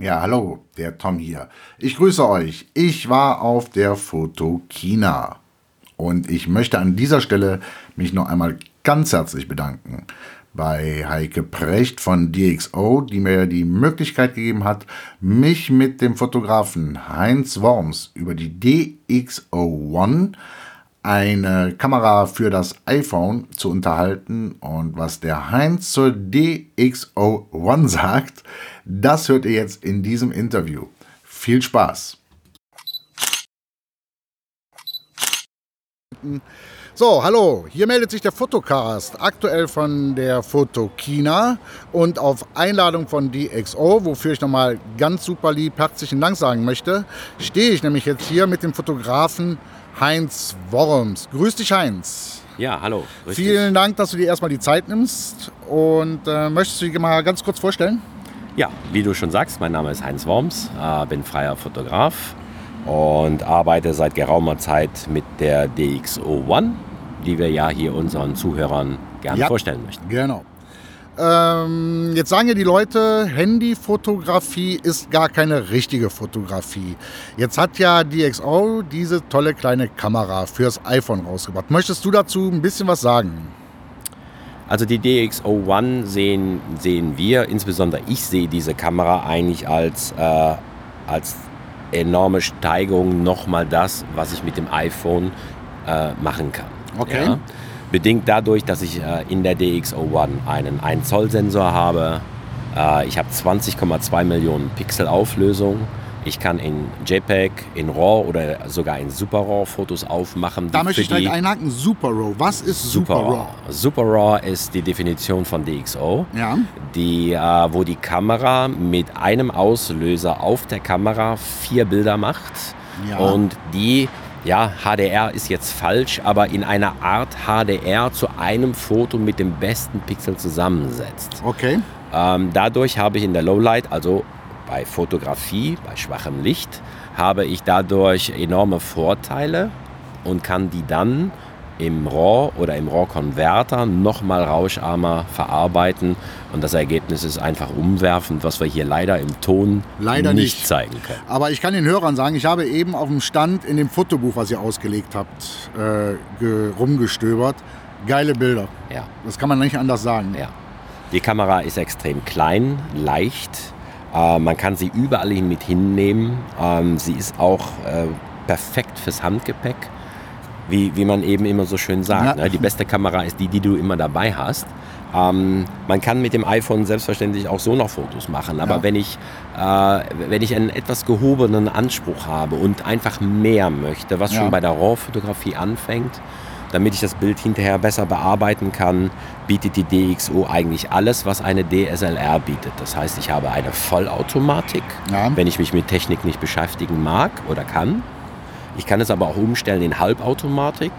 Ja, hallo, der Tom hier. Ich grüße euch. Ich war auf der Fotokina. Und ich möchte an dieser Stelle mich noch einmal ganz herzlich bedanken bei Heike Precht von DxO, die mir die Möglichkeit gegeben hat, mich mit dem Fotografen Heinz Worms über die DxO One, eine Kamera für das iPhone, zu unterhalten. Und was der Heinz zur DxO One sagt, das hört ihr jetzt in diesem Interview. Viel Spaß! So, hallo, hier meldet sich der Fotocast, aktuell von der Fotokina und auf Einladung von DxO, wofür ich nochmal ganz super lieb herzlichen Dank sagen möchte, stehe ich nämlich jetzt hier mit dem Fotografen Heinz Worms. Grüß dich, Heinz. Ja, hallo. Vielen dich. Dank, dass du dir erstmal die Zeit nimmst und äh, möchtest du dich mal ganz kurz vorstellen? Ja, wie du schon sagst, mein Name ist Heinz Worms, äh, bin freier Fotograf und arbeite seit geraumer Zeit mit der DxO One, die wir ja hier unseren Zuhörern gerne ja, vorstellen möchten. Genau. Ähm, jetzt sagen ja die Leute, Handyfotografie ist gar keine richtige Fotografie. Jetzt hat ja DxO diese tolle kleine Kamera fürs iPhone rausgebracht. Möchtest du dazu ein bisschen was sagen? Also die DxO1 sehen, sehen wir, insbesondere ich sehe diese Kamera eigentlich als, äh, als enorme Steigerung nochmal das, was ich mit dem iPhone äh, machen kann. Okay. Ja? Bedingt dadurch, dass ich äh, in der DxO1 einen 1 Zoll Sensor habe. Äh, ich habe 20,2 Millionen Pixel Auflösung ich kann in JPEG, in RAW oder sogar in Super RAW Fotos aufmachen. Da möchte ich direkt einhaken. Super RAW. Was ist Super, Super RAW? Super RAW ist die Definition von DxO, ja. die, äh, wo die Kamera mit einem Auslöser auf der Kamera vier Bilder macht. Ja. Und die ja, HDR ist jetzt falsch, aber in einer Art HDR zu einem Foto mit dem besten Pixel zusammensetzt. Okay. Ähm, dadurch habe ich in der Lowlight, also bei Fotografie, bei schwachem Licht, habe ich dadurch enorme Vorteile und kann die dann im RAW oder im RAW-Konverter nochmal rauscharmer verarbeiten. Und das Ergebnis ist einfach umwerfend, was wir hier leider im Ton leider nicht, nicht, zeigen können. Aber ich kann den Hörern sagen, ich habe eben auf dem Stand in dem Fotobuch, was ihr ausgelegt habt, äh, rumgestöbert. Geile Bilder. Ja. Das kann man nicht anders sagen. Ja. Die Kamera ist extrem klein, leicht, äh, man kann sie überall hin mit hinnehmen. Ähm, sie ist auch äh, perfekt fürs Handgepäck, wie, wie man eben immer so schön sagt. Ja. Ne? Die beste Kamera ist die, die du immer dabei hast. Ähm, man kann mit dem iPhone selbstverständlich auch so noch Fotos machen, aber ja. wenn, ich, äh, wenn ich einen etwas gehobenen Anspruch habe und einfach mehr möchte, was ja. schon bei der RAW-Fotografie anfängt, damit ich das Bild hinterher besser bearbeiten kann, bietet die DxO eigentlich alles, was eine DSLR bietet. Das heißt, ich habe eine Vollautomatik, ja. wenn ich mich mit Technik nicht beschäftigen mag oder kann. Ich kann es aber auch umstellen in Halbautomatik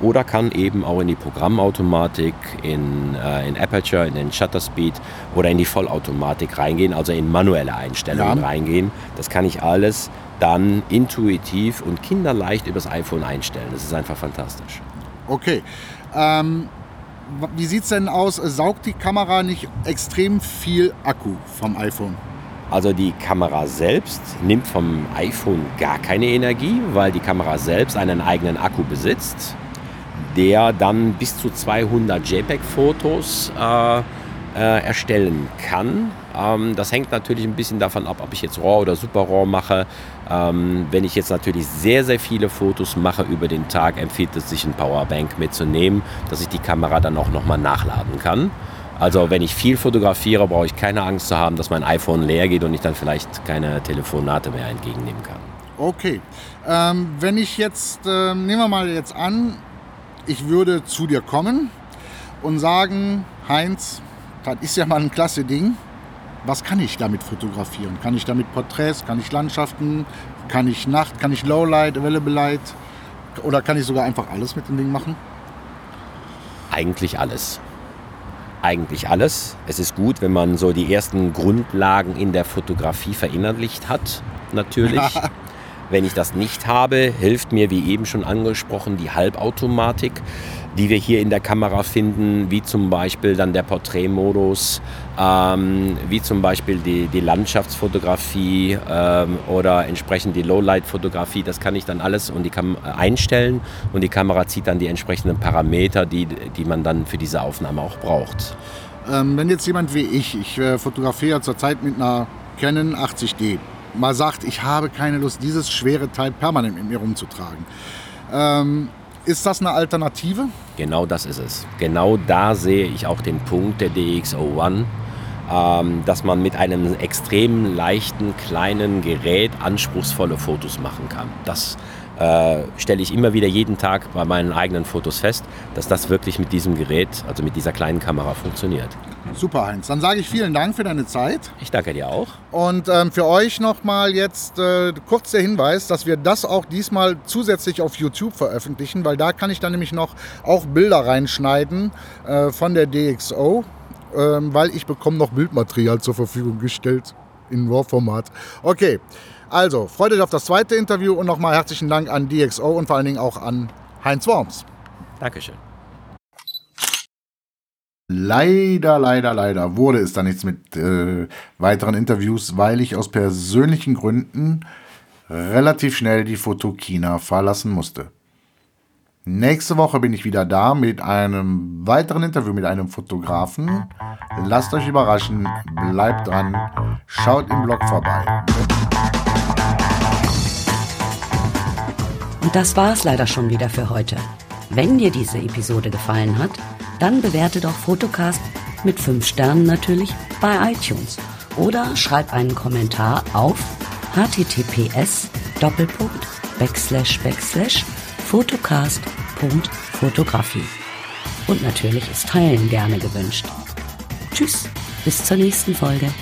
oder kann eben auch in die Programmautomatik, in, äh, in Aperture, in den Shutter Speed oder in die Vollautomatik reingehen, also in manuelle Einstellungen ja. reingehen. Das kann ich alles dann intuitiv und kinderleicht übers iPhone einstellen. Das ist einfach fantastisch. Okay. Ähm, wie sieht es denn aus? Saugt die Kamera nicht extrem viel Akku vom iPhone? Also die Kamera selbst nimmt vom iPhone gar keine Energie, weil die Kamera selbst einen eigenen Akku besitzt, der dann bis zu 200 JPEG-Fotos äh, äh, erstellen kann. Ähm, das hängt natürlich ein bisschen davon ab, ob ich jetzt RAW oder Super RAW mache. Ähm, wenn ich jetzt natürlich sehr, sehr viele Fotos mache über den Tag, empfiehlt es sich, ein Powerbank mitzunehmen, dass ich die Kamera dann auch nochmal nachladen kann. Also wenn ich viel fotografiere, brauche ich keine Angst zu haben, dass mein iPhone leer geht und ich dann vielleicht keine Telefonate mehr entgegennehmen kann. Okay. Ähm, wenn ich jetzt, äh, nehmen wir mal jetzt an, ich würde zu dir kommen und sagen, Heinz, das ist ja mal ein klasse Ding. Was kann ich damit fotografieren? Kann ich damit Porträts, kann ich Landschaften, kann ich Nacht, kann ich Lowlight, Available Light oder kann ich sogar einfach alles mit dem Ding machen? Eigentlich alles. Eigentlich alles. Es ist gut, wenn man so die ersten Grundlagen in der Fotografie verinnerlicht hat, natürlich. Wenn ich das nicht habe, hilft mir, wie eben schon angesprochen, die Halbautomatik, die wir hier in der Kamera finden, wie zum Beispiel dann der Porträtmodus, ähm, wie zum Beispiel die, die Landschaftsfotografie ähm, oder entsprechend die Lowlight-Fotografie. Das kann ich dann alles und die kann einstellen und die Kamera zieht dann die entsprechenden Parameter, die, die man dann für diese Aufnahme auch braucht. Ähm, wenn jetzt jemand wie ich, ich äh, fotografiere zurzeit mit einer Canon 80D, mal sagt, ich habe keine Lust, dieses schwere Teil permanent mit mir rumzutragen. Ähm, ist das eine Alternative? Genau das ist es. Genau da sehe ich auch den Punkt der DxO1, ähm, dass man mit einem extrem leichten, kleinen Gerät anspruchsvolle Fotos machen kann. Das äh, stelle ich immer wieder jeden Tag bei meinen eigenen Fotos fest, dass das wirklich mit diesem Gerät, also mit dieser kleinen Kamera funktioniert. Super, Heinz. Dann sage ich vielen Dank für deine Zeit. Ich danke dir auch. Und ähm, für euch nochmal jetzt äh, kurz der Hinweis, dass wir das auch diesmal zusätzlich auf YouTube veröffentlichen, weil da kann ich dann nämlich noch auch Bilder reinschneiden äh, von der DxO, äh, weil ich bekomme noch Bildmaterial zur Verfügung gestellt in RAW-Format. Okay, also freut euch auf das zweite Interview und nochmal herzlichen Dank an DxO und vor allen Dingen auch an Heinz Worms. Dankeschön. Leider, leider, leider wurde es da nichts mit äh, weiteren Interviews, weil ich aus persönlichen Gründen relativ schnell die Fotokina verlassen musste. Nächste Woche bin ich wieder da mit einem weiteren Interview mit einem Fotografen. Lasst euch überraschen, bleibt dran, schaut im Blog vorbei. Und das war's leider schon wieder für heute. Wenn dir diese Episode gefallen hat, dann bewerte doch Fotocast mit 5 Sternen natürlich bei iTunes oder schreib einen Kommentar auf https fotocast.fotografie. Und natürlich ist Teilen gerne gewünscht. Tschüss, bis zur nächsten Folge.